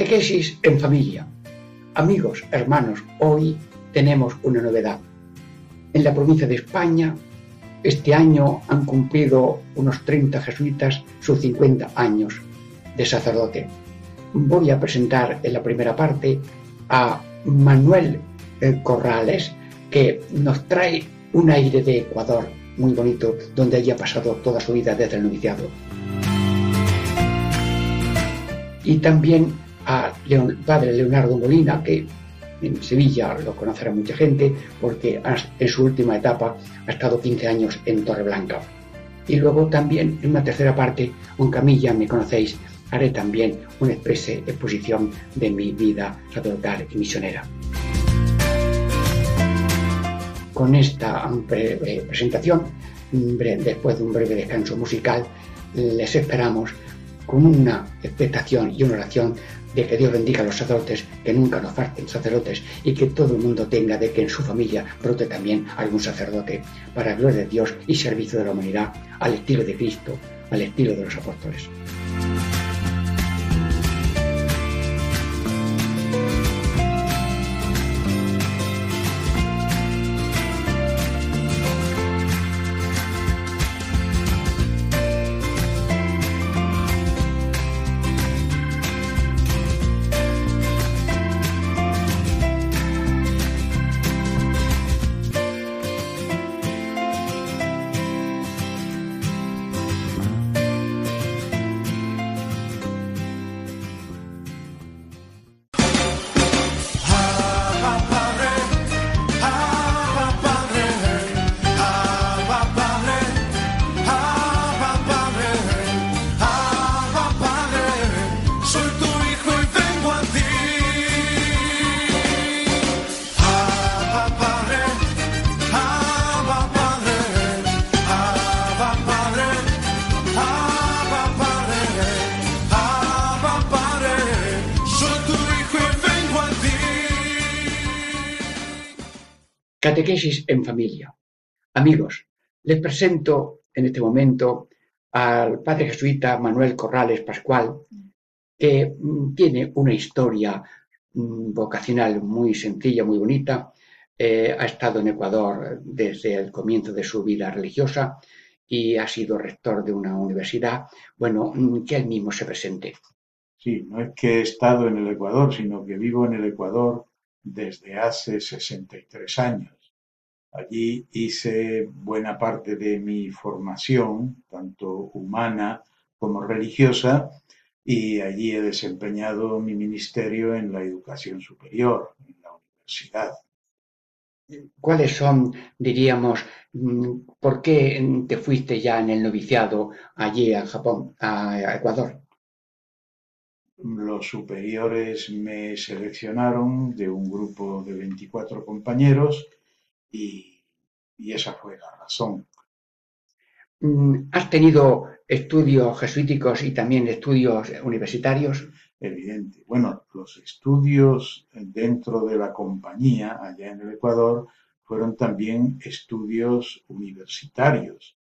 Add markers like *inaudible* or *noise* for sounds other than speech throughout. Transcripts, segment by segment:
Catequesis en familia. Amigos, hermanos, hoy tenemos una novedad. En la provincia de España, este año han cumplido unos 30 jesuitas sus 50 años de sacerdote. Voy a presentar en la primera parte a Manuel eh, Corrales, que nos trae un aire de Ecuador muy bonito, donde haya pasado toda su vida desde el noviciado. Y también a padre Leonardo Molina, que en Sevilla lo conocerá mucha gente, porque en su última etapa ha estado 15 años en Torreblanca. Y luego también en una tercera parte, un Camilla, me conocéis, haré también una exposición de mi vida sacerdotal y misionera. Con esta breve presentación, después de un breve descanso musical, les esperamos con una expectación y una oración de que Dios bendiga a los sacerdotes, que nunca nos falten sacerdotes y que todo el mundo tenga de que en su familia brote también algún sacerdote para gloria de Dios y servicio de la humanidad al estilo de Cristo, al estilo de los apóstoles. Catequesis en familia. Amigos, les presento en este momento al padre jesuita Manuel Corrales Pascual, que mm, tiene una historia mm, vocacional muy sencilla, muy bonita. Eh, ha estado en Ecuador desde el comienzo de su vida religiosa y ha sido rector de una universidad. Bueno, mm, que él mismo se presente. Sí, no es que he estado en el Ecuador, sino que vivo en el Ecuador desde hace 63 años. Allí hice buena parte de mi formación, tanto humana como religiosa, y allí he desempeñado mi ministerio en la educación superior, en la universidad. ¿Cuáles son, diríamos, mm, por qué te fuiste ya en el noviciado allí a Japón, a Ecuador? Los superiores me seleccionaron de un grupo de 24 compañeros y, esa fue la razón. Mm, ¿Has tenido estudios jesuíticos y también estudios universitarios? Evidente. Bueno, los estudios dentro de la compañía allá en el Ecuador fueron también estudios universitarios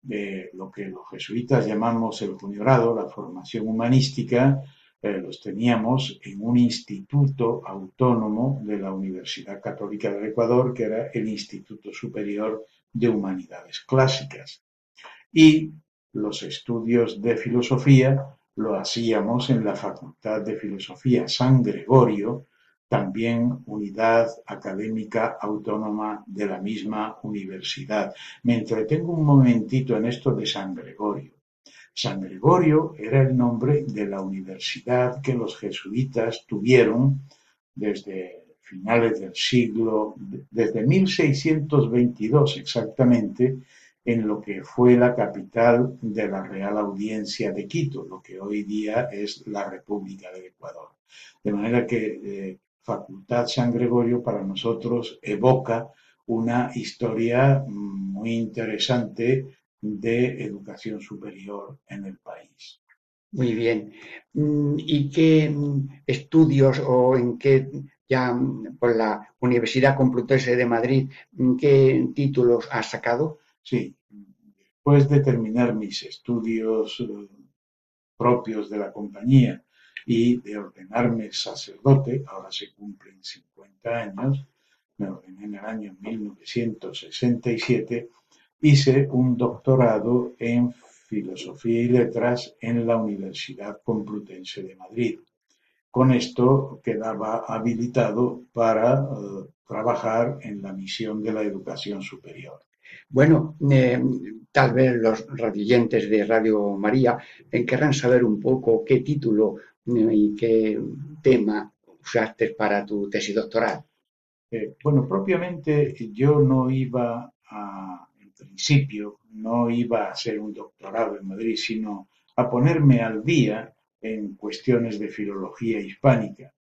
de lo que los jesuitas llamamos el juniorado, la formación humanística, los teníamos en un instituto autónomo de la Universidad Católica del Ecuador, que era el Instituto Superior de Humanidades Clásicas. Y los estudios de filosofía lo hacíamos en la Facultad de Filosofía San Gregorio, también unidad académica autónoma de la misma universidad. Me entretengo un momentito en esto de San Gregorio. San Gregorio era el nombre de la universidad que los jesuitas tuvieron desde finales del siglo, desde 1622 exactamente, en lo que fue la capital de la Real Audiencia de Quito, lo que hoy día es la República del Ecuador. De manera que eh, Facultad San Gregorio para nosotros evoca una historia muy interesante de educación superior en el país. Muy bien. Mm, ¿Y qué estudios o en qué, ya por la Universidad Complutense de Madrid, qué títulos has sacado? Sí, después de terminar mis estudios eh, propios de la compañía y de ordenarme sacerdote, ahora se cumplen 50 años, me ordené en el año 1967, hice un doctorado en Filosofía y Letras en la Universidad Complutense de Madrid. Con esto quedaba habilitado para eh, trabajar en la misión de la educación superior. Bueno, eh, tal vez los radioyentes de Radio María eh, querrán saber un poco qué título y qué tema usaste para tu tesis doctoral. bueno, propiamente yo no iba a, principio, no iba a hacer un doctorado en Madrid, sino a ponerme al día en cuestiones de filología hispánica.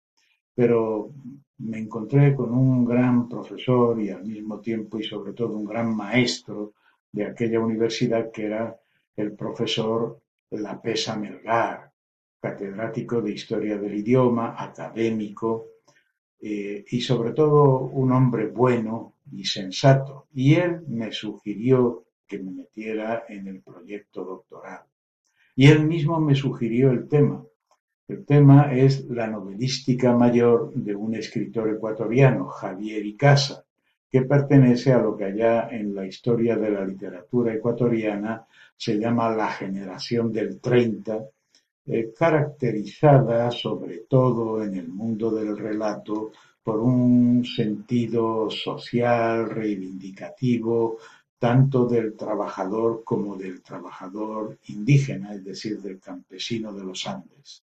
Pero me encontré con un gran profesor y al mismo tiempo y sobre todo un gran maestro de aquella universidad que era el profesor Lapesa Melgar, catedrático de Historia del Idioma, académico eh, y sobre todo un hombre bueno y sensato. Y él me sugirió que me metiera en el proyecto doctoral. Y él mismo me sugirió el tema. El tema es la novelística mayor de un escritor ecuatoriano, Javier Icaza, que pertenece a lo que allá en la historia de la literatura ecuatoriana se llama la generación del 30, eh, caracterizada sobre todo en el mundo del relato por un sentido social, reivindicativo, tanto del trabajador como del trabajador indígena, es decir, del campesino de los Andes.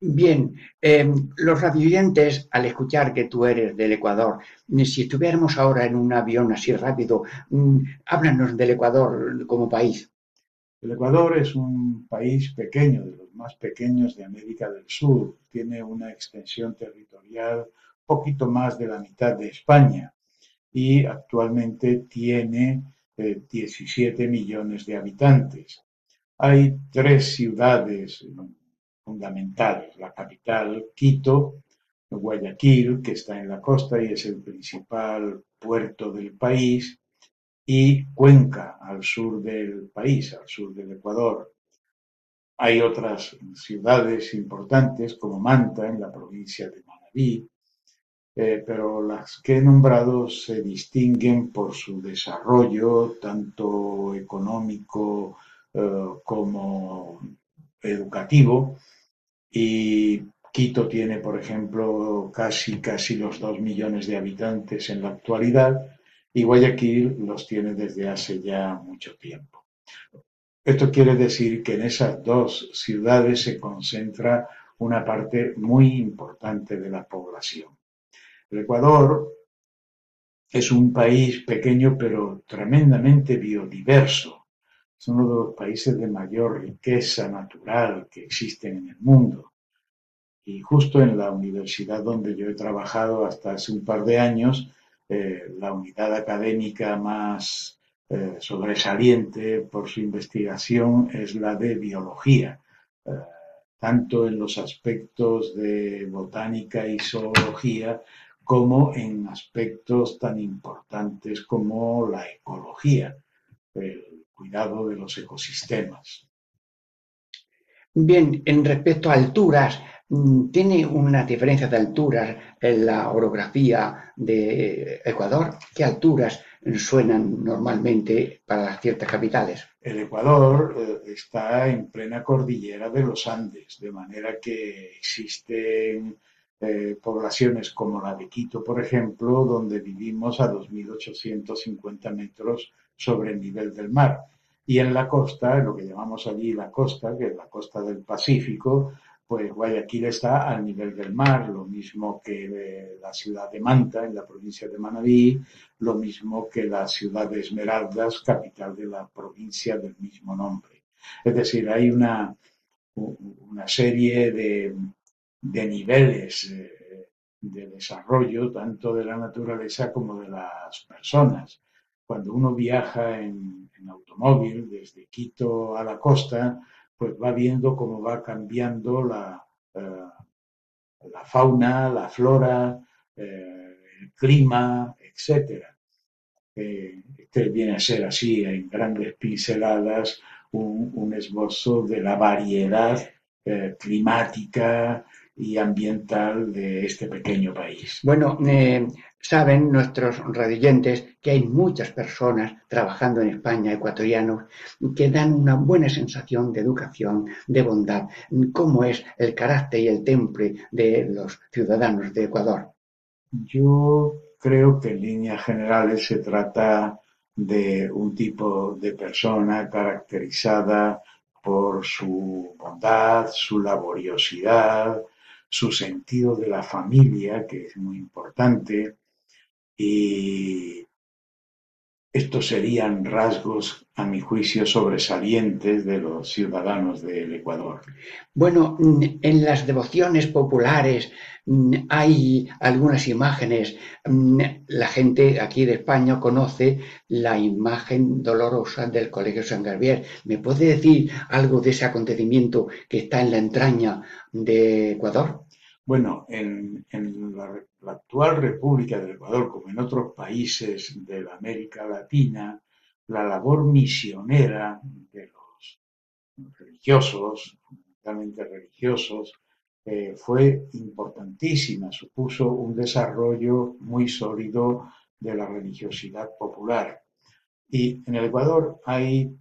Bien, em, los radioyentes, al escuchar que tú eres del Ecuador, si estuviéramos ahora en un avión así rápido, mm, háblanos del Ecuador como país. El Ecuador es un país pequeño, de los más pequeños de América del Sur. Tiene una extensión territorial poquito más de la mitad de España y actualmente tiene 17 eh, millones de habitantes. Hay tres ciudades fundamentales, la capital, Quito, Guayaquil, que está en la costa y es el principal puerto del país, y Cuenca, al sur del país, al sur del Ecuador. Hay otras ciudades importantes como Manta, en la provincia de Manabí, eh, pero las que he nombrado se distinguen por su desarrollo, tanto económico eh, como educativo. Y Quito tiene, por ejemplo, casi, casi los dos millones de habitantes en la actualidad y Guayaquil los tiene desde hace ya mucho tiempo. Esto quiere decir que en esas dos ciudades se concentra una parte muy importante de la población. El Ecuador es un país pequeño pero tremendamente biodiverso. Es uno de los países de mayor riqueza natural que existen en el mundo. Y justo en la universidad donde yo he trabajado hasta hace un par de años, eh, la unidad académica más eh, sobresaliente por su investigación es la de biología, eh, tanto en los aspectos de botánica y zoología como en aspectos tan importantes como la ecología, el cuidado de los ecosistemas. Bien, en respecto a alturas, tiene una diferencia de alturas en la orografía de Ecuador. ¿Qué alturas suenan normalmente para ciertas capitales? El Ecuador eh, está en plena cordillera de los Andes, de manera que existen eh, poblaciones como la de Quito, por ejemplo, donde vivimos a 2.850 metros sobre el nivel del mar. Y en la costa, lo que llamamos allí la costa, que es la costa del Pacífico, pues Guayaquil está al nivel del mar, lo mismo que eh, la ciudad de Manta, en la provincia de Manabí, lo mismo que la ciudad de Esmeraldas, capital de la provincia del mismo nombre. Es decir, hay una, una serie de, de niveles eh, de desarrollo, tanto de la naturaleza como de las personas. Cuando uno viaja en, en automóvil desde Quito a la costa, pues va viendo cómo va cambiando la, eh, la fauna, la flora, eh, el clima, etc. Eh, este viene a ser así en grandes pinceladas un, un esbozo de la variedad climática y ambiental de este pequeño país. Bueno, eh, saben nuestros radioyentes que hay muchas personas trabajando en España, ecuatorianos, que dan una buena sensación de educación, de bondad. ¿Cómo es el carácter y el temple de los ciudadanos de Ecuador? Yo creo que en líneas generales se trata de un tipo de persona caracterizada por su bondad, su laboriosidad, su sentido de la familia, que es muy importante, y estos serían rasgos, a mi juicio, sobresalientes de los ciudadanos del Ecuador. Bueno, en las devociones populares hay algunas imágenes. La gente aquí de España conoce la imagen dolorosa del Colegio San Gabriel. ¿Me puede decir algo de ese acontecimiento que está en la entraña de Ecuador? Bueno, en, la, actual República del Ecuador, como en otros países de la América Latina, la labor misionera de los religiosos, fundamentalmente religiosos, eh, fue importantísima, supuso un desarrollo muy sólido de la religiosidad popular. Y en el Ecuador hay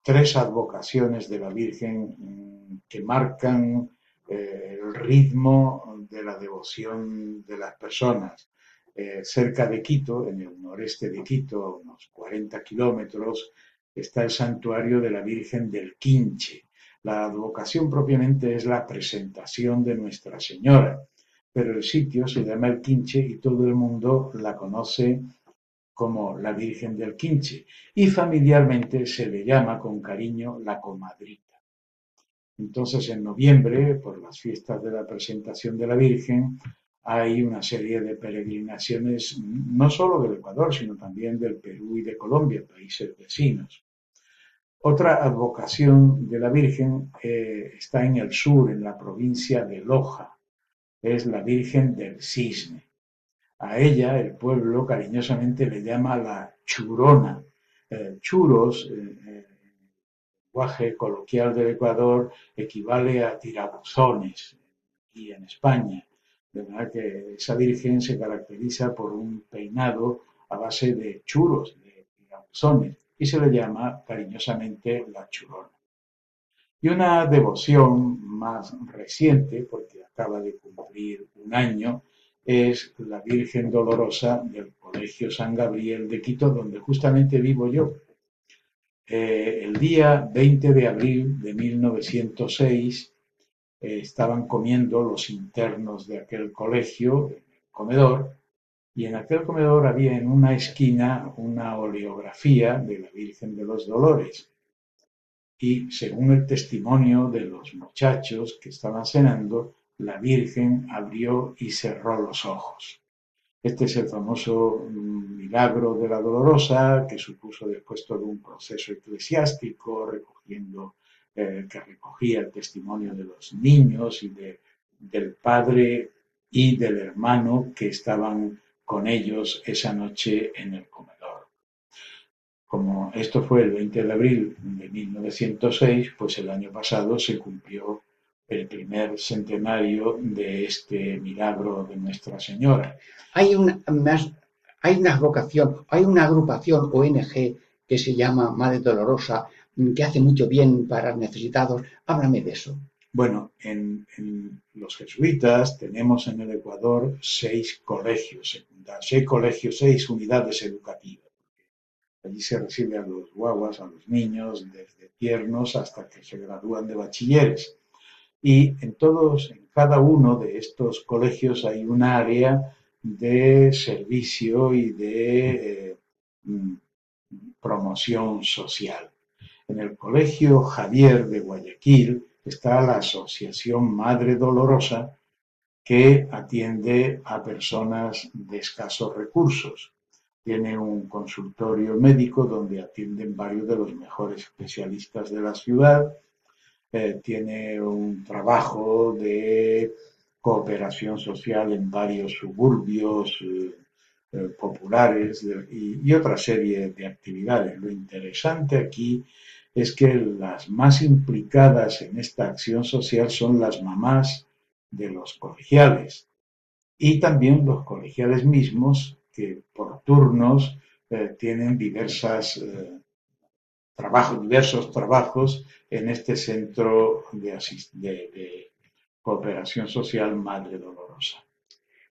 tres advocaciones de la Virgen mm, que marcan eh, el ritmo de la devoción de las personas. Eh, cerca de Quito, en el noreste de Quito, unos 40 kilómetros, está el santuario de la Virgen del Quinche. La advocación propiamente es la presentación de Nuestra Señora, pero el sitio se llama el Quinche y todo el mundo la conoce como la Virgen del Quinche y familiarmente se le llama con cariño la comadrita. Entonces, en noviembre, por las fiestas de la presentación de la Virgen, hay una serie de peregrinaciones, no solo del Ecuador, sino también del Perú y de Colombia, países vecinos. Otra advocación de la Virgen eh, está en el sur, en la provincia de Loja. Es la Virgen del Cisne. A ella el pueblo cariñosamente le llama la Churona. Eh, churos, eh, lenguaje coloquial del Ecuador equivale a tirabuzones aquí en España. De manera que esa virgen se caracteriza por un peinado a base de churos, de tirabuzones, y se le llama cariñosamente la churona. Y una devoción más reciente, porque acaba de cumplir un año, es la Virgen Dolorosa del Colegio San Gabriel de Quito, donde justamente vivo yo. Eh, el día 20 de abril de 1906 eh, estaban comiendo los internos de aquel colegio, en el comedor, y en aquel comedor había en una esquina una oleografía de la Virgen de los Dolores. Y según el testimonio de los muchachos que estaban cenando, la Virgen abrió y cerró los ojos. Este es el famoso mm, milagro de la Dolorosa, que supuso después todo un proceso eclesiástico, recogiendo, eh, que recogía el testimonio de los niños y de, del padre y del hermano que estaban con ellos esa noche en el comedor. Como esto fue el 20 de abril de 1906, pues el año pasado se cumplió el primer centenario de este milagro de Nuestra Señora. Hay una, hay una vocación, hay una agrupación ONG que se llama Madre Dolorosa, que hace mucho bien para necesitados. Háblame de eso. Bueno, en, en los jesuitas tenemos en el Ecuador seis colegios secundarios, seis colegios, seis unidades educativas. Allí se recibe a los guaguas, a los niños, desde tiernos hasta que se gradúan de bachilleres Y en todos, en cada uno de estos colegios hay un área de servicio y de eh, mm, promoción social. En el Colegio Javier de Guayaquil está la Asociación Madre Dolorosa que atiende a personas de escasos recursos. Tiene un consultorio médico donde atienden varios de los mejores especialistas de la ciudad. Eh, tiene un trabajo de cooperación social en varios suburbios eh, eh, populares y, otra serie de actividades. Lo interesante aquí es que las más implicadas en esta acción social son las mamás de los colegiales y también los colegiales mismos que por turnos tienen diversas, trabajos, diversos trabajos en este centro de, de cooperación social Madre Dolorosa.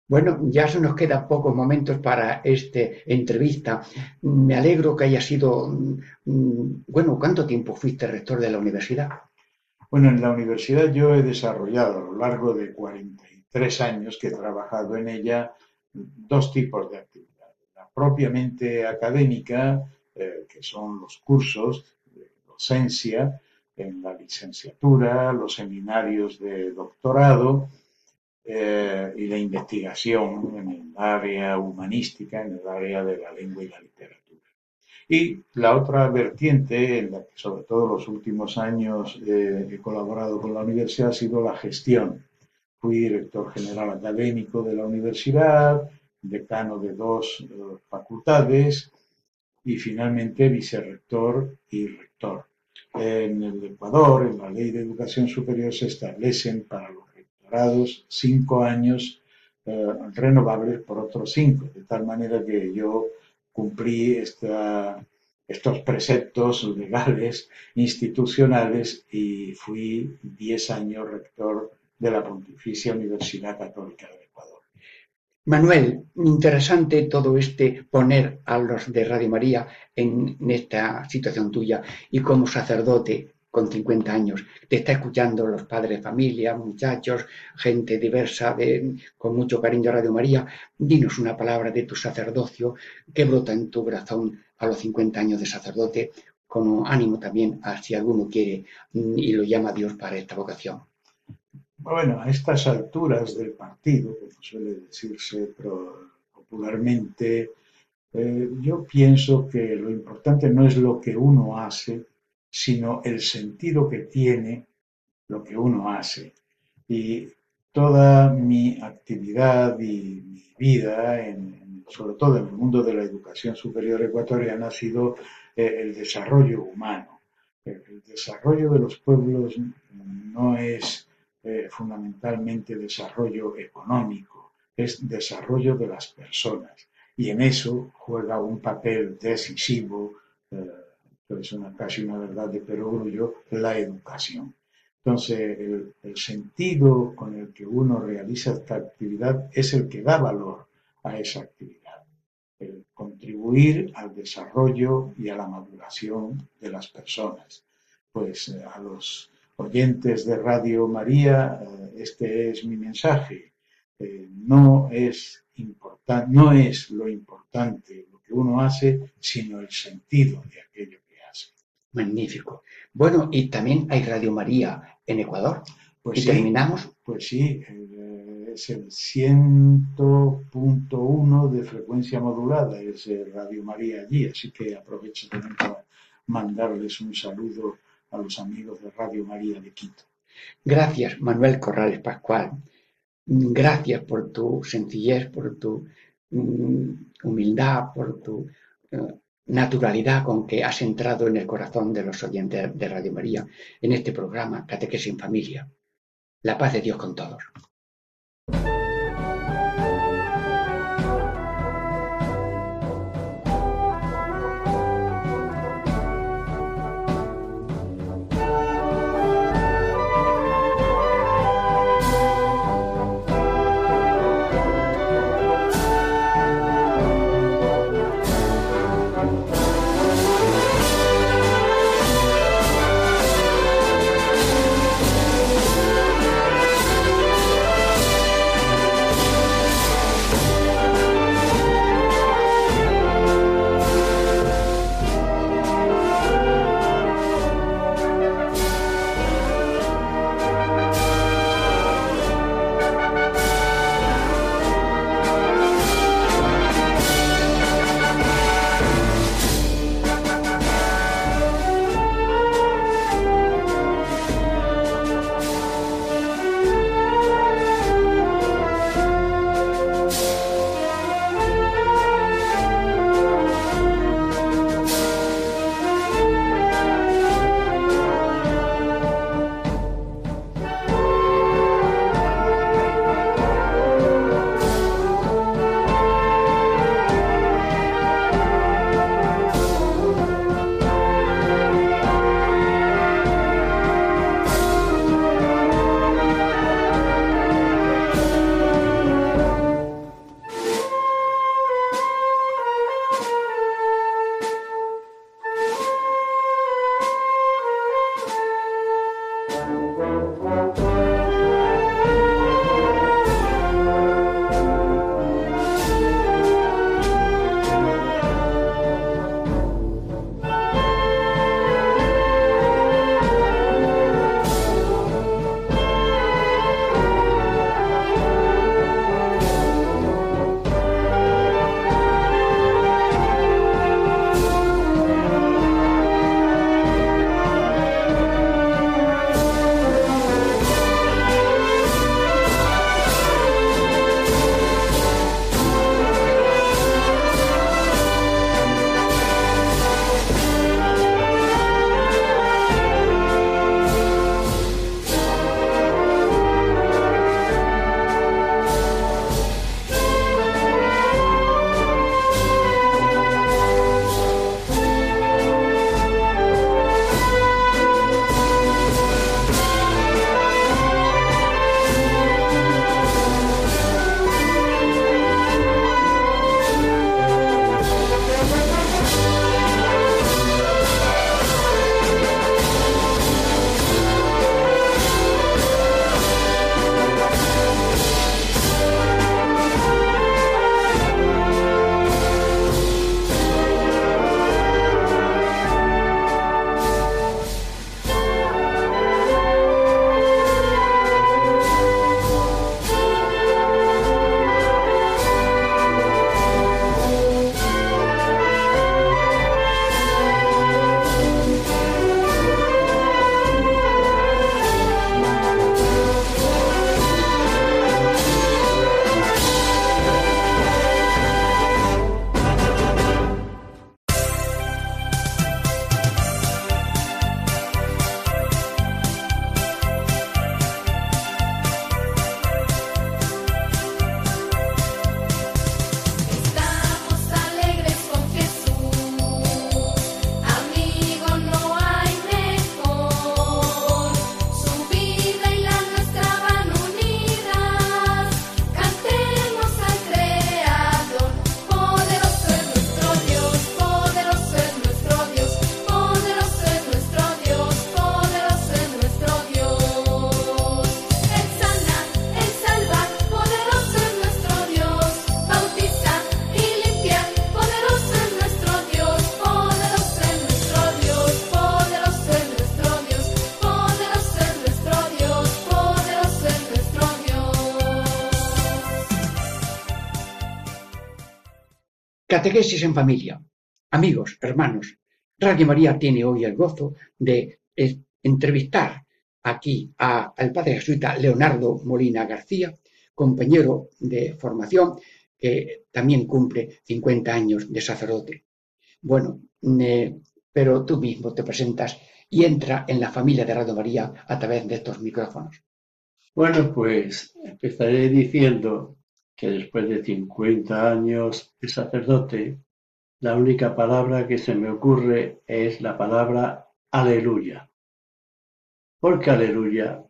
Bueno, ya se nos quedan pocos momentos para esta entrevista. Me alegro que haya sido, mm, bueno, ¿cuánto tiempo fuiste rector de la universidad? Bueno, en la universidad yo he desarrollado a lo largo de 43 años que he trabajado en ella dos tipos de actividades. La propiamente académica, eh, que son los cursos de docencia en la licenciatura, los seminarios de doctorado, eh, y la investigación en el área humanística, en el área de la lengua y la literatura. Y la otra vertiente, en la que sobre todo los últimos años eh, he colaborado con la universidad, ha sido la gestión. Fui director general académico de la universidad, decano de dos eh, facultades y finalmente vicerrector y rector. En el Ecuador, en la Ley de Educación Superior, se establecen para los cinco años eh, renovables por otros cinco, de tal manera que yo cumplí estos preceptos legales, institucionales, y fui diez años rector de la Pontificia Universidad Católica Ecuador. Manuel, interesante todo este poner a los de Radio María en esta situación tuya y como sacerdote con 50 años. Te está escuchando los padres de familia, muchachos, gente diversa, con mucho cariño a Radio María. Dinos una palabra de tu sacerdocio que brota en tu corazón a los 50 años de sacerdote, con ánimo también a si alguno quiere y lo llama Dios para esta vocación. Bueno, a estas alturas del partido, como suele decirse popularmente, eh, yo pienso que lo importante no es lo que uno hace, sino el sentido que tiene lo que uno hace. Y toda mi actividad y mi vida, sobre todo en el mundo de la educación superior ecuatoriana, ha sido eh, el desarrollo humano. El, desarrollo de los pueblos no es eh, fundamentalmente desarrollo económico, es desarrollo de las personas. Y en eso juega un papel decisivo eh, es una, casi una verdad de perogrullo, la educación. Entonces, el, sentido con el que uno realiza esta actividad es el que da valor a esa actividad, el contribuir al desarrollo y a la maduración de las personas. Pues eh, a los oyentes de Radio María, eh, este es mi mensaje. Eh, no es importante, no es lo importante lo que uno hace, sino el sentido de aquello Magnífico. Bueno, y también hay Radio María en Ecuador. Pues y terminamos. Pues sí, eh, es el 100.1 de frecuencia modulada, es Radio María allí, así que aprovecho también para mandarles un saludo a los amigos de Radio María de Quito. Gracias, Manuel Corrales Pascual. Gracias por tu sencillez, por tu mm, humildad, por tu eh, naturalidad con que has entrado en el corazón de los oyentes de Radio María en este programa Catequesis en Familia. La paz de Dios con todos. Catequesis en familia. Amigos, hermanos, Radio María tiene hoy el gozo de eh, entrevistar aquí al padre jesuita Leonardo Molina García, compañero de formación que también cumple 50 años de sacerdote. Bueno, eh, pero tú mismo te presentas y entra en la familia de Radio María a través de estos micrófonos. Bueno, pues empezaré diciendo que después de 50 años de sacerdote, la única palabra que se me ocurre es la palabra aleluya. Porque aleluya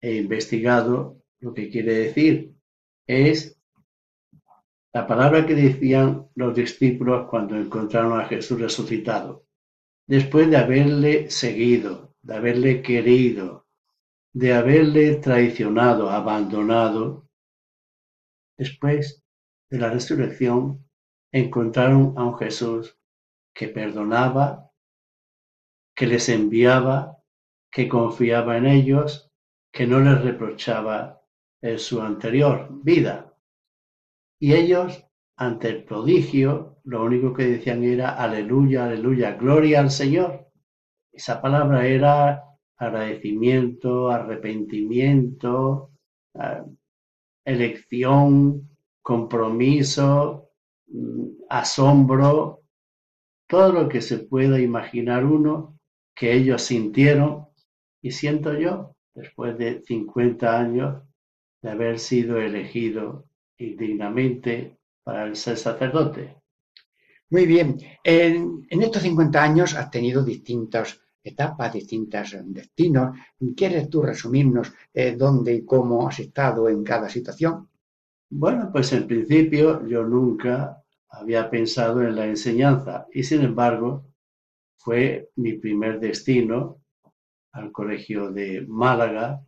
he investigado lo que quiere decir. Es la palabra que decían los discípulos cuando encontraron a Jesús resucitado. Después de haberle seguido, de haberle querido, de haberle traicionado, abandonado, después de la resurrección, encontraron a un Jesús que perdonaba, que les enviaba, que confiaba en ellos, que no les reprochaba su anterior vida. Y ellos, ante el prodigio, lo único que decían era aleluya, aleluya, gloria al Señor. Esa palabra era agradecimiento, arrepentimiento, eh, elección, compromiso, mm, asombro, todo lo que se pueda imaginar uno que ellos sintieron y siento yo después de 50 años de haber sido elegido indignamente para ser sacerdote. Muy bien, en, estos 50 años has tenido distintas etapas, distintos destinos. ¿Quieres tú resumirnos eh, dónde y cómo has estado en cada situación? Bueno, pues en principio yo nunca había pensado en la enseñanza y sin embargo fue mi primer destino al colegio de Málaga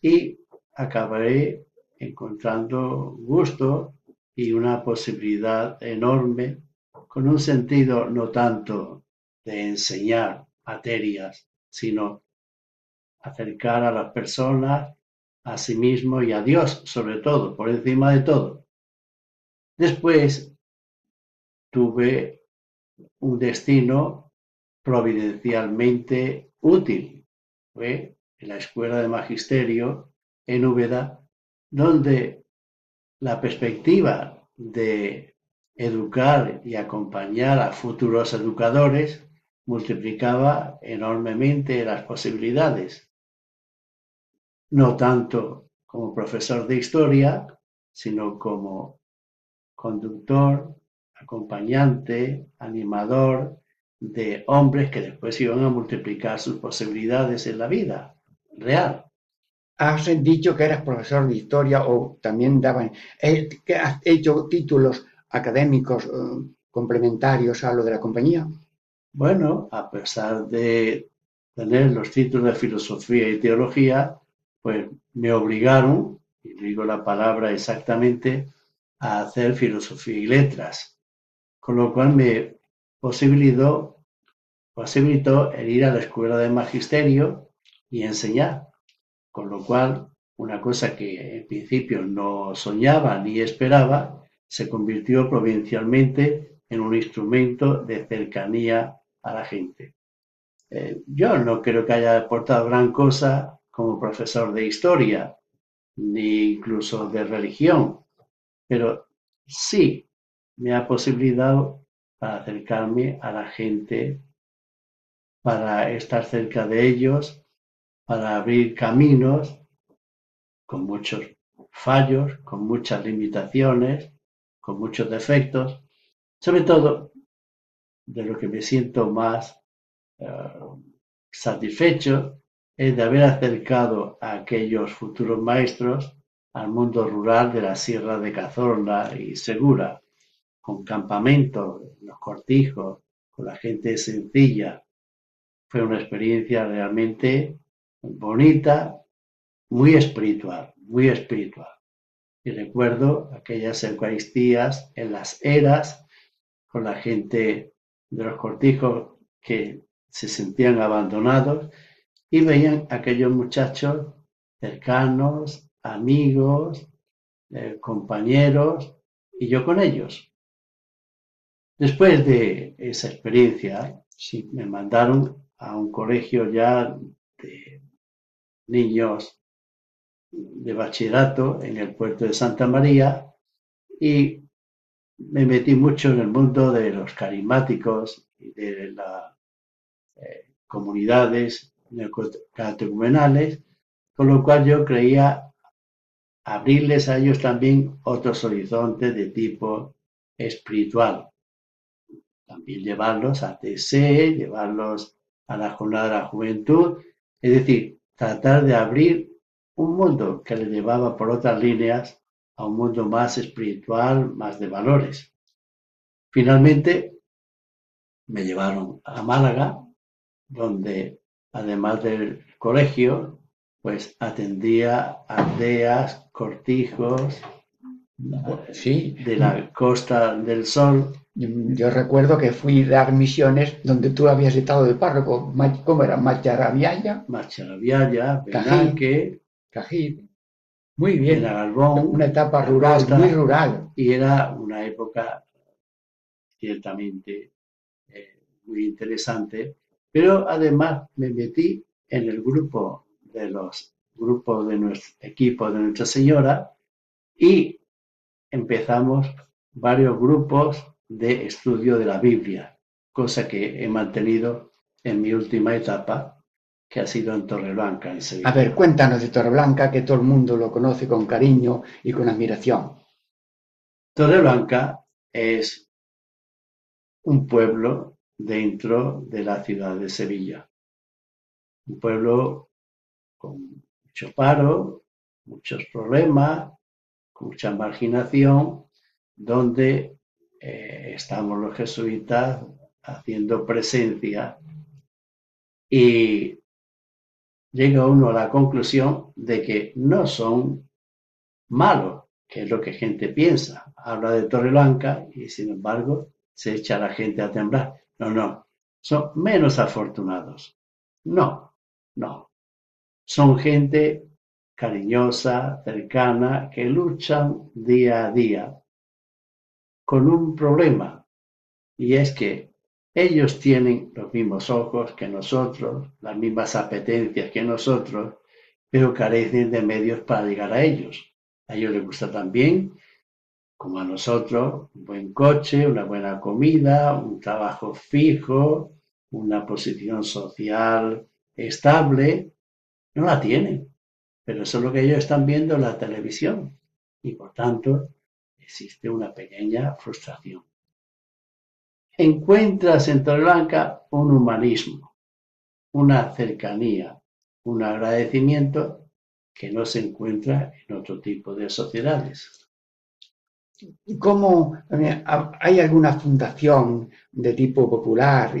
y acabaré encontrando gusto y una posibilidad enorme con un sentido no tanto de enseñar materias, sino acercar a las personas a sí mismo y a Dios, sobre todo, por encima de todo. Después tuve un destino providencialmente útil. Fue en la Escuela de Magisterio en Úbeda, donde la perspectiva de educar y acompañar a futuros educadores multiplicaba enormemente las posibilidades, no tanto como profesor de historia, sino como conductor, acompañante, animador de hombres que después iban a multiplicar sus posibilidades en la vida real. Has dicho que eras profesor de historia o también daban, eh, has hecho títulos académicos eh, complementarios a lo de la compañía. Bueno, a pesar de tener los títulos de filosofía y teología, pues me obligaron, y digo la palabra exactamente, a hacer filosofía y letras, con lo cual me posibilitó, posibilitó el ir a la escuela de magisterio y enseñar, con lo cual una cosa que en principio no soñaba ni esperaba, se convirtió provincialmente en un instrumento de cercanía a la gente. Eh, yo no creo que haya aportado gran cosa como profesor de historia, ni incluso de religión, pero sí me ha posibilitado para acercarme a la gente, para estar cerca de ellos, para abrir caminos con muchos fallos, con muchas limitaciones, con muchos defectos, sobre todo de lo que me siento más eh, satisfecho es de haber acercado a aquellos futuros maestros al mundo rural de la Sierra de Cazorla y Segura, con campamentos, los cortijos, con la gente sencilla. Fue una experiencia realmente bonita, muy espiritual, muy espiritual. Y recuerdo aquellas Eucaristías en las eras, con la gente de los cortijos que se sentían abandonados y veían aquellos muchachos cercanos, amigos, eh, compañeros, y yo con ellos. Después de esa experiencia, me mandaron a un colegio ya de niños de bachillerato en el puerto de Santa María y me metí mucho en el mundo de los carismáticos y de las eh, comunidades catecumenales, con lo cual yo creía abrirles a ellos también otros horizontes de tipo espiritual. También llevarlos a TC, llevarlos a la jornada de la juventud, es decir, tratar de abrir un mundo que le llevaba por otras líneas a un mundo más espiritual, más de valores. Finalmente me llevaron a Málaga, donde además del colegio, pues atendía aldeas, cortijos, sí. de la Costa del Sol. Yo recuerdo que fui a dar misiones donde tú habías estado de párroco. ¿Cómo era? Macharabiaya. Macharabiaya, Benanque. Cají. Muy bien. Albón, una etapa rural, muy rural. Y era una época ciertamente eh, muy interesante, pero además me metí en el grupo de los grupos de nuestro equipo de Nuestra Señora y empezamos varios grupos de estudio de la Biblia, cosa que he mantenido en mi última etapa que ha sido en Torreblanca, en Sevilla. A ver, cuéntanos de Torreblanca, que todo el mundo lo conoce con cariño y con admiración. Torreblanca es un pueblo dentro de la ciudad de Sevilla. Un pueblo con mucho paro, muchos problemas, mucha marginación, donde eh, estamos los jesuitas haciendo presencia y llega uno a la conclusión de que no son malos, que es lo que gente piensa. Habla de Torreblanca y sin embargo se echa la gente a temblar. No, no, son menos afortunados. No, no. Son gente cariñosa, cercana, que luchan día a día con un problema y es que ellos tienen los mismos ojos que nosotros, las mismas apetencias que nosotros, pero carecen de medios para llegar a ellos. A ellos les gusta también, como a nosotros, un buen coche, una buena comida, un trabajo fijo, una posición social estable. No la tienen, pero eso es lo que ellos están viendo en la televisión y por tanto existe una pequeña frustración encuentras en Torreblanca un humanismo, una cercanía, un agradecimiento que no se encuentra en otro tipo de sociedades. ¿Cómo hay alguna fundación de tipo popular?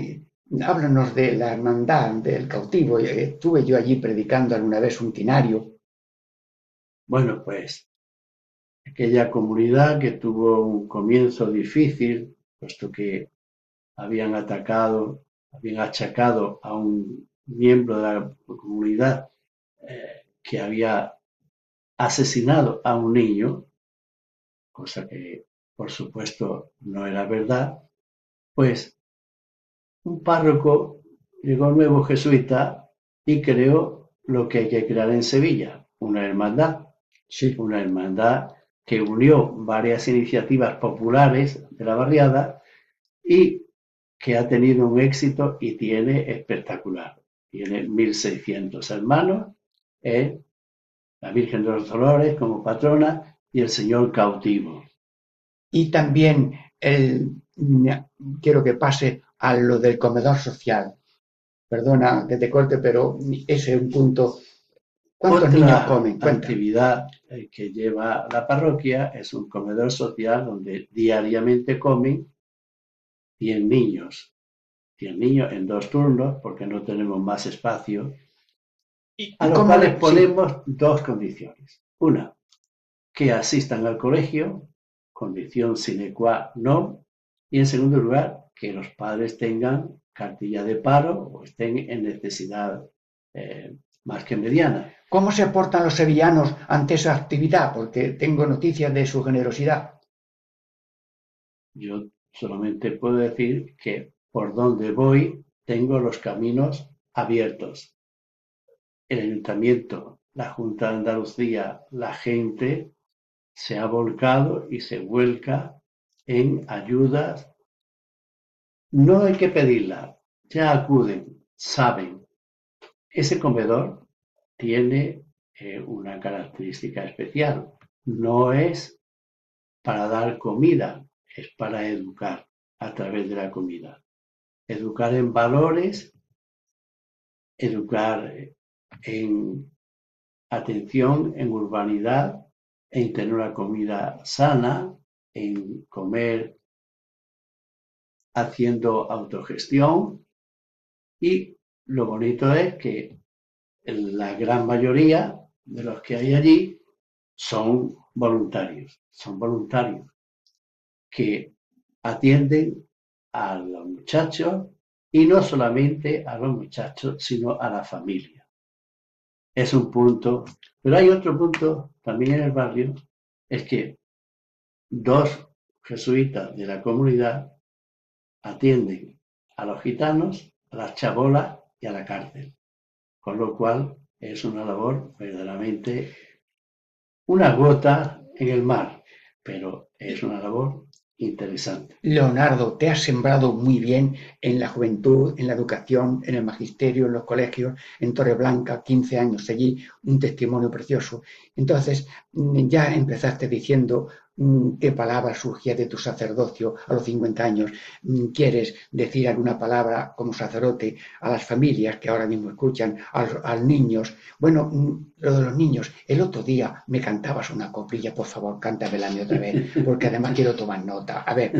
Háblanos de la hermandad del cautivo. Estuve yo allí predicando alguna vez un tinario. Bueno, pues aquella comunidad que tuvo un comienzo difícil, puesto que habían atacado, habían achacado a un miembro de la comunidad eh, que había asesinado a un niño, cosa que por supuesto no era verdad, pues un párroco llegó nuevo jesuita y creó lo que hay que crear en Sevilla, una hermandad. Sí. Una hermandad que unió varias iniciativas populares de la barriada y que ha tenido un éxito y tiene espectacular. Tiene 1.600 hermanos, ¿eh? la Virgen de los Dolores como patrona y el Señor cautivo. Y también el, quiero que pase a lo del comedor social. Perdona que te corte, pero ese es un punto. ¿Cuántos niños comen? La actividad eh, que lleva la parroquia es un comedor social donde diariamente comen 100 niños, 100 niños en dos turnos, porque no tenemos más espacio, a los cuales ponemos dos condiciones. Una, que asistan al colegio, condición sine qua non, y en segundo lugar, que los padres tengan cartilla de paro o estén en necesidad eh, más que mediana. ¿Cómo se portan los sevillanos ante esa actividad? Porque tengo noticias de su generosidad. Yo solamente puedo decir que por donde voy tengo los caminos abiertos. El ayuntamiento, la Junta de Andalucía, la gente se ha volcado y se vuelca en ayudas. No hay que pedirla, ya acuden, saben. Ese comedor tiene eh, una característica especial. No es para dar comida, es para educar a través de la comida. Educar en valores, educar en atención, en urbanidad, en tener una comida sana, en comer haciendo autogestión y lo bonito es que la gran mayoría de los que hay allí son voluntarios, son voluntarios que atienden a los muchachos y no solamente a los muchachos, sino a la familia. Es un punto, pero hay otro punto también en el barrio, es que dos jesuitas de la comunidad atienden a los gitanos, a las chabolas y a la cárcel. Con lo cual es una labor verdaderamente una gota en el mar, pero es una labor interesante. Leonardo, te has sembrado muy bien en la juventud, en la educación, en el magisterio, en los colegios, en Torreblanca, 15 años allí, un testimonio precioso. Entonces, ya empezaste diciendo qué palabra surgía de tu sacerdocio a los 50 años. Mm, ¿Quieres decir alguna palabra como sacerdote a las familias que ahora mismo escuchan, a los niños? Bueno, mm, lo de los niños, el otro día me cantabas una coplilla, por favor, cántamela otra vez, porque además quiero tomar nota. A ver,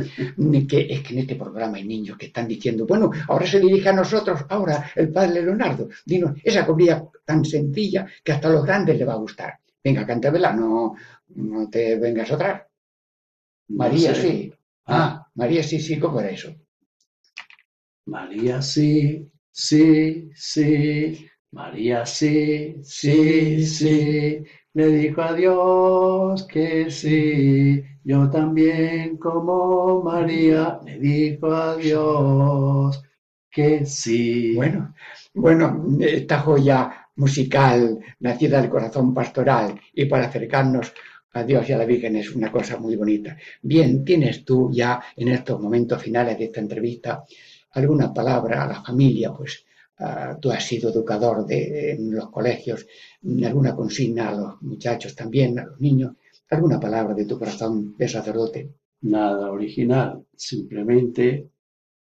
que es que en este programa hay niños que están diciendo, bueno, ahora se dirige a nosotros, ahora el padre Leonardo, dinos esa coplilla tan sencilla que hasta a los grandes le va a gustar. Venga, cántamela, no, no te vengas atrás. María sí. Ah, María sí, sí, ¿cómo era eso? María sí, sí, sí. María sí, sí, sí. Le dijo a Dios que sí. Yo también como María le dijo a Dios que sí. Bueno, bueno, esta joya musical nacida del corazón pastoral y para acercarnos a Dios y a la Virgen es una cosa muy bonita. Bien, tienes tú ya en estos momentos finales de esta entrevista alguna palabra a la familia, pues uh, tú has sido educador de, en los colegios, alguna consigna a los muchachos también, a los niños, alguna palabra de tu corazón de sacerdote. Nada original, simplemente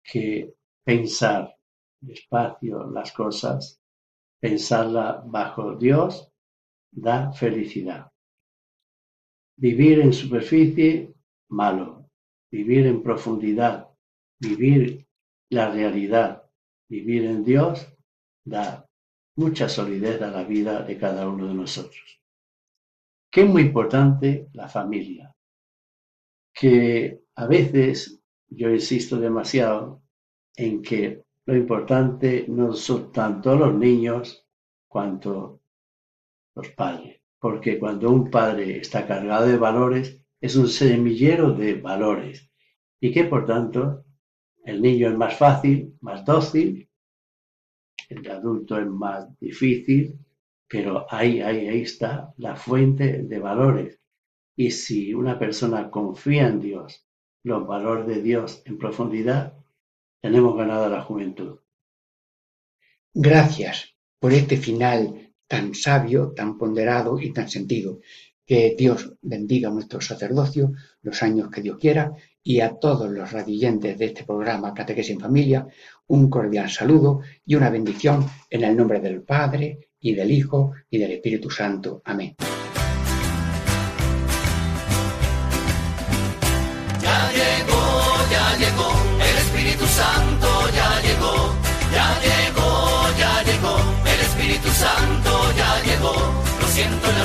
que pensar despacio las cosas, pensarla bajo Dios, da felicidad. Vivir en superficie, malo. Vivir en profundidad, vivir la realidad, vivir en Dios, da mucha solidez a la vida de cada uno de nosotros. Es muy importante la familia, que a veces yo insisto demasiado en que lo importante no son tanto los niños cuanto los padres porque cuando un padre está cargado de valores, es un semillero de valores y que por tanto el niño es más fácil, más dócil, el adulto es más difícil, pero ahí, ahí, ahí está la fuente de valores. Y si una persona confía en Dios, los valores de Dios en profundidad, tenemos ganada la juventud. Gracias por este final tan sabio, tan ponderado y tan sentido. Que Dios bendiga nuestro sacerdocio los años que Dios quiera y a todos los radiyentes de este programa Catequesis en Familia un cordial saludo y una bendición en el nombre del Padre y del Hijo y del Espíritu Santo. Amén.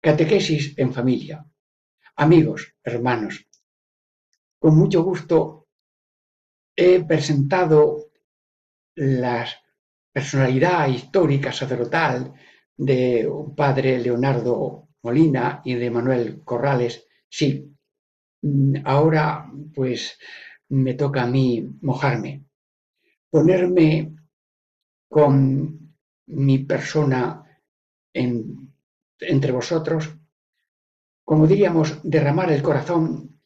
Catequesis en familia. Amigos, hermanos, con mucho gusto he presentado la personalidad histórica sacerdotal de un padre Leonardo Molina y de Manuel Corrales. Sí, ahora pues me toca a mí mojarme, ponerme con mi persona en, entre vosotros, como diríamos, derramar el corazón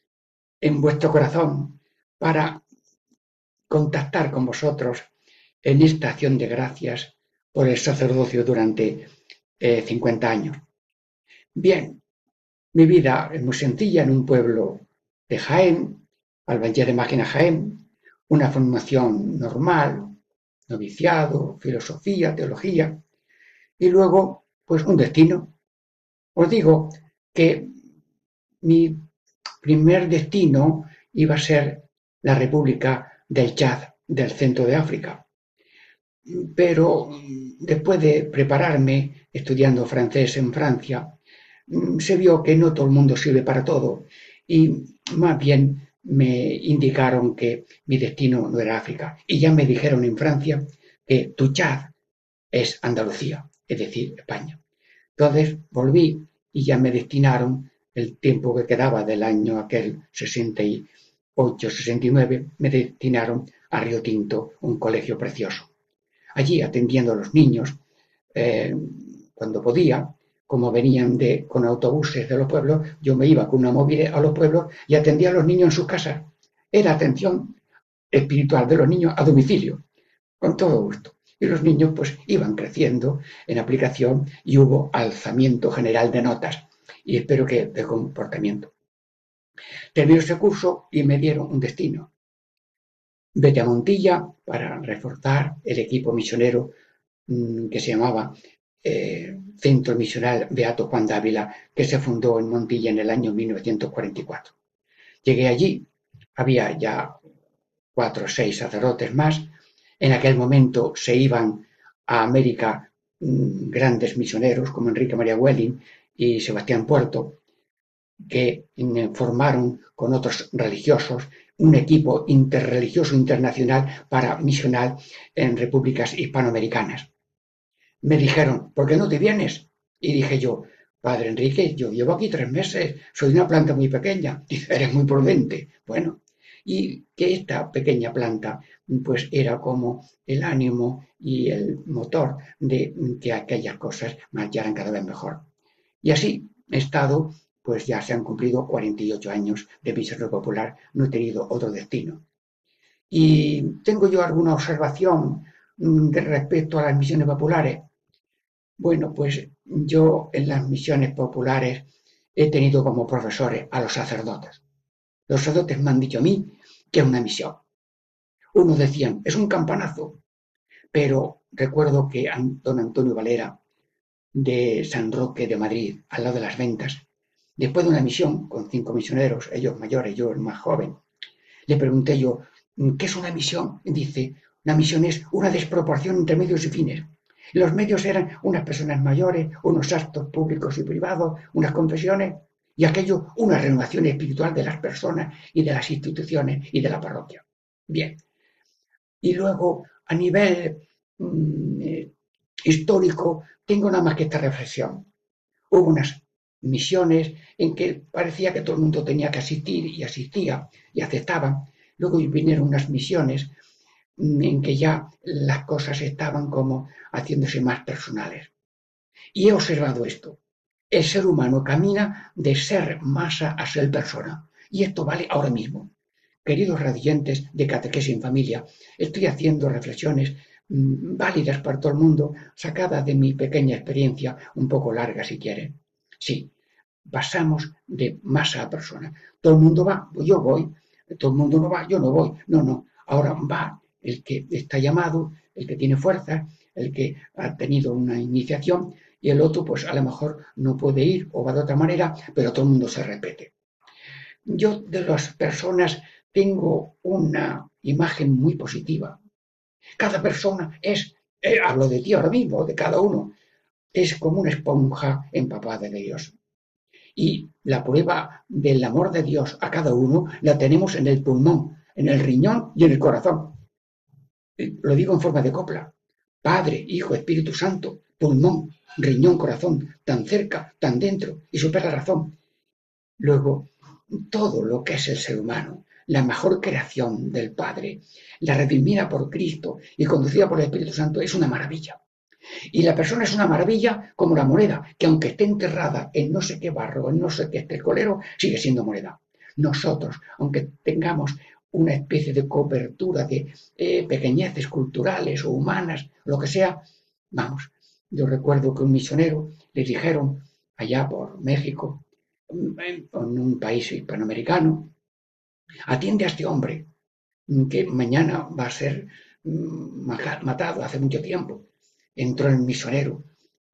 en vuestro corazón para contactar con vosotros en esta acción de gracias por el sacerdocio durante 50 eh, años. Bien, mi vida es muy sencilla en un pueblo de Jaén, Albañil de Máquina Jaén, una formación normal, noviciado, filosofía, teología, y luego, pues un destino. Os digo que mi primer destino iba a ser la República del Chad, del centro de África. Pero después de prepararme estudiando francés en Francia, se vio que no todo el mundo sirve para todo y más bien me indicaron que mi destino no era África. Y ya me dijeron en Francia que tu Chad es Andalucía, es decir, España. Entonces volví y ya me destinaron el tiempo que quedaba del año aquel 68, 69, me destinaron a Río Tinto, un colegio precioso. Allí atendiendo a los niños eh, cuando podía, como venían de, con autobuses de los pueblos, yo me iba con una móvil a los pueblos y atendía a los niños en sus casas. Era atención espiritual de los niños a domicilio, con todo gusto. Y los niños pues iban creciendo en aplicación y hubo alzamiento general de notas y espero que de comportamiento. Terminé ese curso y me dieron un destino. Vete a Montilla para reforzar el equipo misionero mm, que se llamaba eh, Centro Misional Beato Juan Dávila, que se fundó en Montilla en el año 1944. Llegué allí, había ya cuatro o seis sacerdotes más. En aquel momento se iban a América mm, grandes misioneros como Enrique María Welling y Sebastián Puerto, que mm, formaron con otros religiosos un equipo interreligioso internacional para misionar en repúblicas hispanoamericanas me dijeron, ¿por qué no te vienes? Y dije yo, Padre Enrique, yo llevo aquí tres meses, soy una planta muy pequeña. *laughs* Dice, eres muy prudente. Bueno, y que esta pequeña planta pues era como el ánimo y el motor de que aquellas cosas marcharan cada vez mejor. Y así he estado, pues ya se han cumplido 48 años de misionero popular, no he tenido otro destino. Y tengo yo alguna observación mm, respecto a las misiones populares. Bueno, pues yo en las misiones populares he tenido como profesores a los sacerdotes. Los sacerdotes me han dicho a mí que es una misión. Unos decían, es un campanazo, pero recuerdo que don Antonio Valera de San Roque de Madrid, al lado de las ventas, después de una misión con cinco misioneros, ellos mayores, yo el más joven, le pregunté yo, ¿qué es una misión? Dice, una misión es una desproporción entre medios y fines. Los medios eran unas personas mayores, unos actos públicos y privados, unas confesiones, y aquello una renovación espiritual de las personas y de las instituciones y de la parroquia. Bien. Y luego, a nivel mm, eh, histórico, tengo nada más que esta reflexión. Hubo unas misiones en que parecía que todo el mundo tenía que asistir y asistía y aceptaban. Luego vinieron unas misiones en que ya las cosas estaban como haciéndose más personales. Y he observado esto. El ser humano camina de ser masa a ser persona. Y esto vale ahora mismo. Queridos radiantes de Catequesis en Familia, estoy haciendo reflexiones mm, válidas para todo el mundo, sacadas de mi pequeña experiencia, un poco larga si quieren. Sí, pasamos de masa a persona. Todo el mundo va, pues yo voy. Todo el mundo no va, yo no voy. No, no. Ahora va el que está llamado, el que tiene fuerza, el que ha tenido una iniciación y el otro pues a lo mejor no puede ir o va de otra manera, pero todo el mundo se repite. Yo de las personas tengo una imagen muy positiva. Cada persona es, eh, hablo de ti ahora mismo, de cada uno, es como una esponja empapada de Dios. Y la prueba del amor de Dios a cada uno la tenemos en el pulmón, en el riñón y en el corazón. Lo digo en forma de copla. Padre, Hijo, Espíritu Santo, pulmón, riñón, corazón, tan cerca, tan dentro y supera la razón. Luego, todo lo que es el ser humano, la mejor creación del Padre, la redimida por Cristo y conducida por el Espíritu Santo, es una maravilla. Y la persona es una maravilla como la moneda, que aunque esté enterrada en no sé qué barro, en no sé qué estercolero, sigue siendo moneda. Nosotros, aunque tengamos una especie de cobertura de eh, pequeñeces culturales o humanas, lo que sea, vamos, yo recuerdo que un misionero le dijeron allá por México, en un país hispanoamericano, atiende a este hombre que mañana va a ser mm, matado hace mucho tiempo entró el misionero,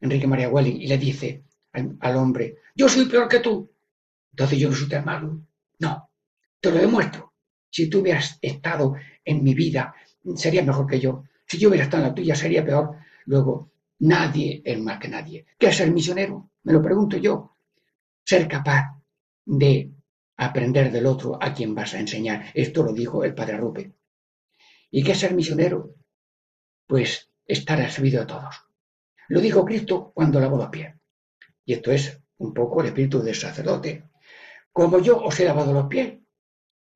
Enrique María Welling, y le dice al, hombre, yo soy peor que tú. Entonces yo no soy tan malo. No, te lo demuestro. Si tú hubieras estado en mi vida, sería mejor que yo. Si yo hubiera estado en la tuya, sería peor. Luego, nadie es más que nadie. ¿Qué es ser misionero? Me lo pregunto yo. Ser capaz de aprender del otro a quien vas a enseñar. Esto lo dijo el padre Rupe. ¿Y qué es ser misionero? Pues estar al servicio de todos. Lo dijo Cristo cuando lavó los pies. Y esto es un poco el espíritu del sacerdote. Como yo os he lavado los pies,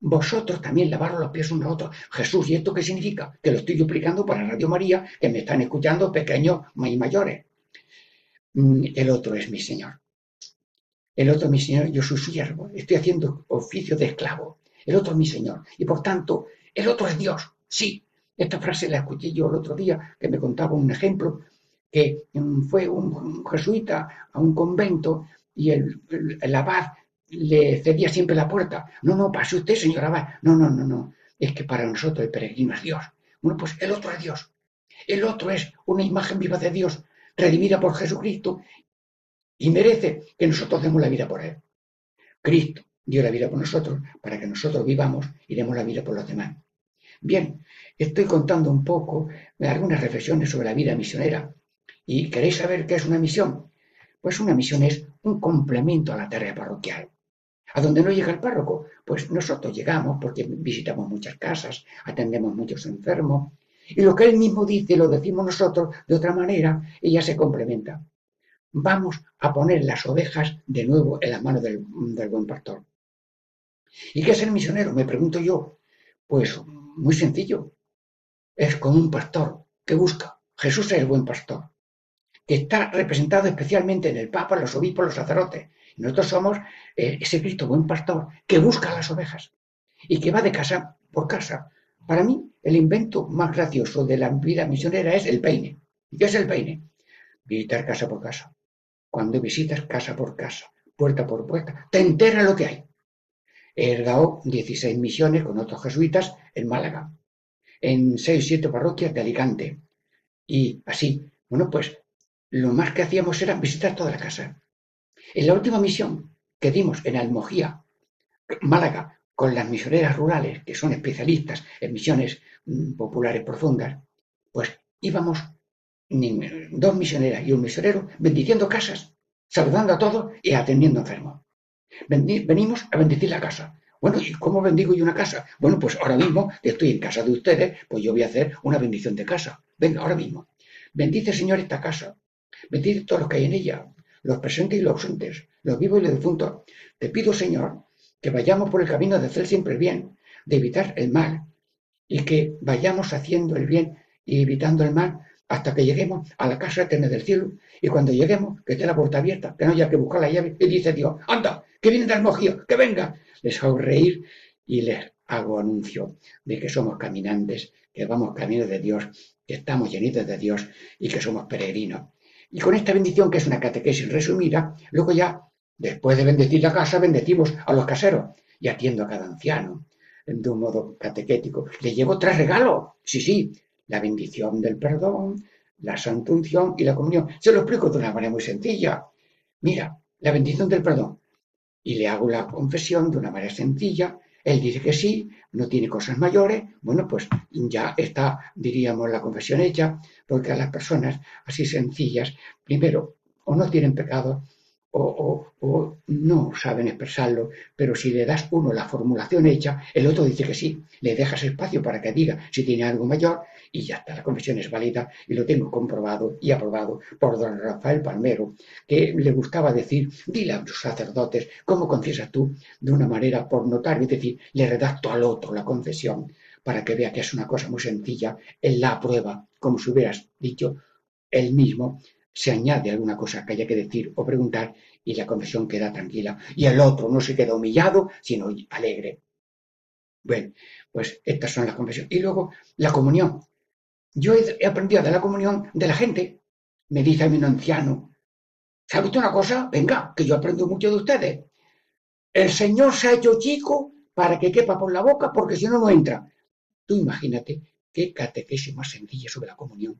vosotros también lavaros los pies unos a otros. Jesús, ¿y esto qué significa? Que lo estoy explicando para Radio María, que me están escuchando pequeños y mayores. Mm, el otro es mi Señor. El otro es mi Señor, yo soy siervo. Estoy haciendo oficio de esclavo. El otro es mi Señor. Y por tanto, el otro es Dios. Sí, esta frase la escuché yo el otro día, que me contaba un ejemplo, que mm, fue un jesuita a un convento y el, abad le cedía siempre la puerta. No, no, pase usted, señor abad. No, no, no, no. Es que para nosotros el peregrino es Dios. Bueno, pues el otro es Dios. El otro es una imagen viva de Dios, redimida por Jesucristo, y merece que nosotros demos la vida por Él. Cristo dio la vida por nosotros para que nosotros vivamos y demos la vida por los demás. Bien, estoy contando un poco algunas reflexiones sobre la vida misionera. ¿Y queréis saber qué es una misión? Pues una misión es un complemento a la tarea parroquial. ¿A dónde no llega el párroco? Pues nosotros llegamos porque visitamos muchas casas, atendemos muchos enfermos. Y lo que él mismo dice lo decimos nosotros de otra manera y ya se complementa. Vamos a poner las ovejas de nuevo en las manos del, del buen pastor. ¿Y qué es el misionero? Me pregunto yo. Pues muy sencillo. Es como un pastor que busca. Jesús es el buen pastor, que está representado especialmente en el Papa, los obispos, los sacerdotes. Nosotros somos eh, ese Cristo buen pastor que busca las ovejas y que va de casa por casa. Para mí, el invento más gracioso de la vida misionera es el peine. ¿Y qué es el peine? Visitar casa por casa. Cuando visitas casa por casa, puerta por puerta, te entera lo que hay. He dado 16 misiones con otros jesuitas en Málaga, en 6 o 7 parroquias de Alicante. Y así, bueno, pues lo más que hacíamos era visitar toda la casa. En la última misión que dimos en Almojía, Málaga, con las misioneras rurales, que son especialistas en misiones mm, populares profundas, pues íbamos dos misioneras y un misionero bendiciendo casas, saludando a todos y atendiendo enfermos venimos a bendecir la casa. Bueno, ¿y cómo bendigo yo una casa? Bueno, pues ahora mismo estoy en casa de ustedes, pues yo voy a hacer una bendición de casa. Venga, ahora mismo. Bendice, Señor, esta casa. Bendice todo lo que hay en ella, los presentes y los ausentes, los vivos y los difuntos. Te pido, Señor, que vayamos por el camino de hacer siempre el bien, de evitar el mal, y que vayamos haciendo el bien y evitando el mal hasta que lleguemos a la casa eterna del cielo. Y cuando lleguemos, que esté la puerta abierta, que no haya que buscar la llave. Y dice Dios, anda, que viene del mojío, que venga. Les hago reír y les hago anuncio de que somos caminantes, que vamos camino de Dios, que estamos llenitos de Dios y que somos peregrinos. Y con esta bendición, que es una catequesis resumida, luego ya, después de bendecir la casa, bendecimos a los caseros y atiendo a cada anciano de un modo catequético. Le llevo tres regalos, sí, sí, la bendición del perdón, la santa unción y la comunión. Se lo explico de una manera muy sencilla. Mira, la bendición del perdón. Y le hago la confesión de una manera sencilla. Él dice que sí, no tiene cosas mayores. Bueno, pues ya está, diríamos, la confesión hecha, porque a las personas así sencillas, primero, o no tienen pecado, o, no saben expresarlo, pero si le das uno la formulación hecha, el otro dice que sí, le dejas espacio para que diga si tiene algo mayor y ya está, la confesión es válida y lo tengo comprobado y aprobado por don Rafael Palmero, que le gustaba decir, dile a los sacerdotes cómo confiesas tú de una manera por notar, es decir, le redacto al otro la confesión para que vea que es una cosa muy sencilla, él la aprueba, como si hubieras dicho él mismo, se añade alguna cosa que haya que decir o preguntar y la confesión queda tranquila. Y el otro no se queda humillado, sino alegre. Bueno, pues estas son las confesiones. Y luego la comunión. Yo he aprendido de la comunión de la gente. Me dice a mí un anciano, ¿sabe usted una cosa? Venga, que yo aprendo mucho de ustedes. El Señor se ha hecho chico para que quepa por la boca, porque si no, no entra. Tú imagínate qué catequesis más sencilla sobre la comunión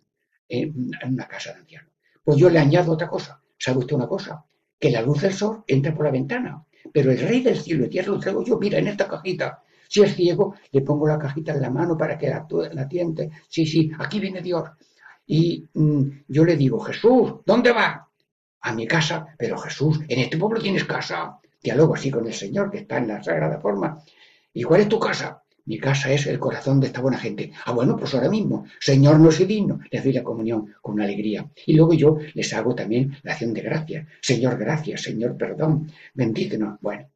en una casa de ancianos. Pues yo le añado otra cosa. ¿Sabe usted una cosa? Que la luz del sol entra por la ventana, pero el rey del cielo y tierra lo traigo yo, mira, en esta cajita. Si es ciego, le pongo la cajita en la mano para que la, la tiente. Sí, sí, aquí viene Dios. Y mm, yo le digo, Jesús, ¿dónde va? A mi casa. Pero Jesús, en este pueblo tienes casa. Diálogo así con el Señor que está en la sagrada forma. ¿Y cuál es tu casa? Mi casa es el corazón de esta buena gente. Ah, bueno, pues ahora mismo, Señor, no soy digno. Les doy la comunión con alegría. Y luego yo les hago también la acción de gracia. Señor, gracias. Señor, perdón. Bendícenos. Bueno.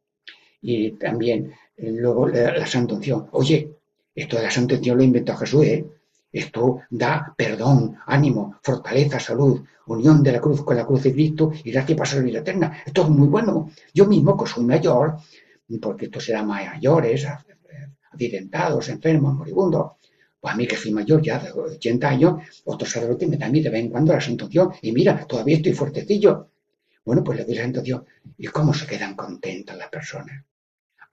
Y también luego la, la Santa Oye, esto de la Santa lo inventó Jesús, ¿eh? Esto da perdón, ánimo, fortaleza, salud, unión de la cruz con la cruz de Cristo y gracia para la vida eterna. Esto es muy bueno. Yo mismo, que soy mayor, porque esto será mayores, accidentados, enfermos, moribundos. Pues a mí que soy mayor ya de 80 años, otro sacerdote me da a mí de vez en cuando la santuación y mira, todavía estoy fuertecillo. Bueno, pues le doy la santuación. ¿Y cómo se quedan contentas las personas?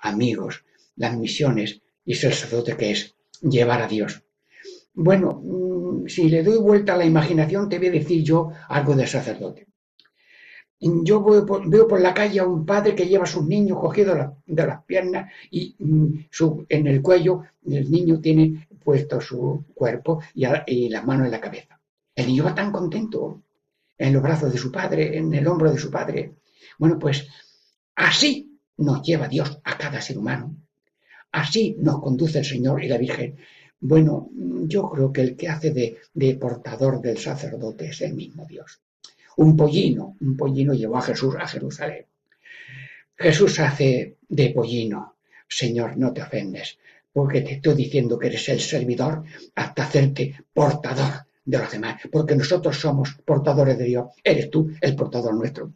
Amigos, las misiones y sacerdote que es llevar a Dios. Bueno, mm, si le doy vuelta a la imaginación, te voy a decir yo algo del sacerdote. Yo veo por, la calle a un padre que lleva a sus niños cogidos de las piernas y mm, en el cuello el niño tiene puesto su cuerpo y las manos en la cabeza. El niño va tan contento en los brazos de su padre, en el hombro de su padre. Bueno, pues así nos lleva Dios a cada ser humano. Así nos conduce el Señor y la Virgen. Bueno, yo creo que el que hace de portador del sacerdote es el mismo Dios. Un pollino, un pollino llevó a Jesús a Jerusalén. Jesús hace de pollino. Señor, no te ofendes, porque te estoy diciendo que eres el servidor hasta hacerte portador de los demás, porque nosotros somos portadores de Dios. Eres tú el portador nuestro.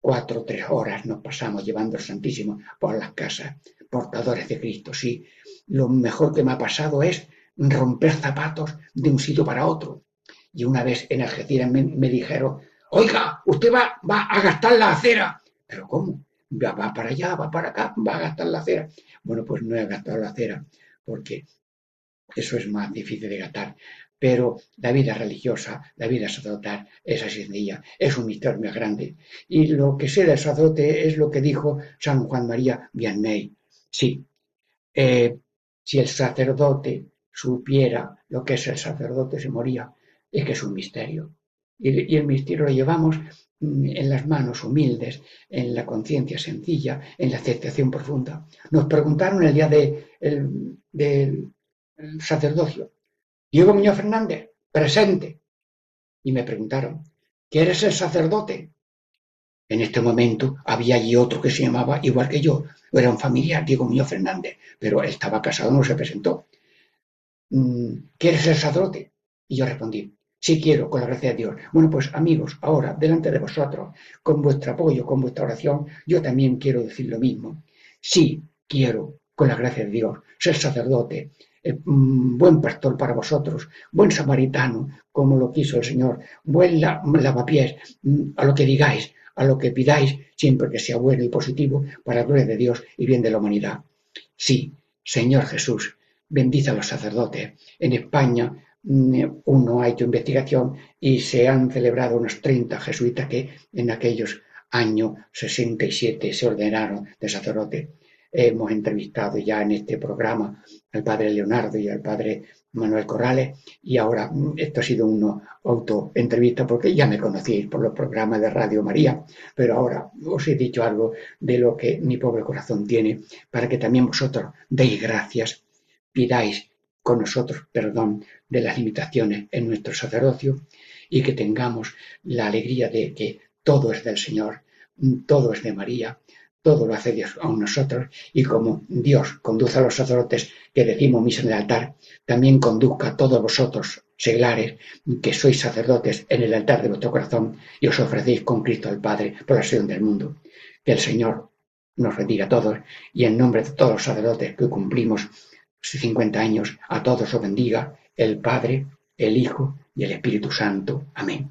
Cuatro o tres horas nos pasamos llevando el Santísimo por las casas, portadores de Cristo. Sí, lo mejor que me ha pasado es romper zapatos de un sitio para otro. Y una vez en Algeciras me dijeron, Oiga, usted va, va a gastar la acera. ¿Pero cómo? Va, va para allá, va para acá, va a gastar la acera. Bueno, pues no he gastado la acera, porque eso es más difícil de gastar. Pero la vida religiosa, la vida sacerdotal es así sencilla, es un misterio muy grande. Y lo que sé del sacerdote es lo que dijo San Juan María Vianney. Sí, eh, si el sacerdote supiera lo que es el sacerdote, se moría. Es que es un misterio y, el misterio lo llevamos mm, en las manos humildes, en la conciencia sencilla, en la aceptación profunda. Nos preguntaron el día del sacerdocio, Diego Muñoz Fernández, presente. Y me preguntaron, ¿quieres ser sacerdote? En este momento había allí otro que se llamaba igual que yo, era un familiar, Diego Muñoz Fernández, pero estaba casado, no se presentó. Mm, ¿Quieres ser sacerdote? Y yo respondí, si quiero, con la gracia de Dios. Bueno, pues amigos, ahora, delante de vosotros, con vuestro apoyo, con vuestra oración, yo también quiero decir lo mismo. Sí, quiero, con la gracia de Dios, ser sacerdote, mm, buen pastor para vosotros, buen samaritano, como lo quiso el Señor, buen lavapiés, mm, a lo que digáis, a lo que pidáis, siempre que sea bueno y positivo, para la gloria de Dios y bien de la humanidad. Sí, Señor Jesús, bendice a los sacerdotes. En España Mm, uno ha hecho investigación y se han celebrado unos 30 jesuitas que en aquellos años 67 se ordenaron de sacerdote. Hemos entrevistado ya en este programa al padre Leonardo y al padre Manuel Corrales, y ahora mm, esto ha sido una autoentrevista porque ya me conocíais por los programas de Radio María, pero ahora os he dicho algo de lo que mi pobre corazón tiene para que también vosotros deis gracias, pidáis con nosotros perdón de las limitaciones en nuestro sacerdocio y que tengamos la alegría de que todo es del Señor, todo es de María, todo lo hace Dios a nosotros y como Dios conduce a los sacerdotes que decimos misa en el altar, también conduzca a todos vosotros, seglares, que sois sacerdotes en el altar de vuestro corazón y os ofrecéis con Cristo el Padre por la salvación del mundo. Que el Señor nos bendiga a todos y en nombre de todos los sacerdotes que cumplimos 50 años, a todos os bendiga el Padre, el Hijo y el Espíritu Santo. Amén.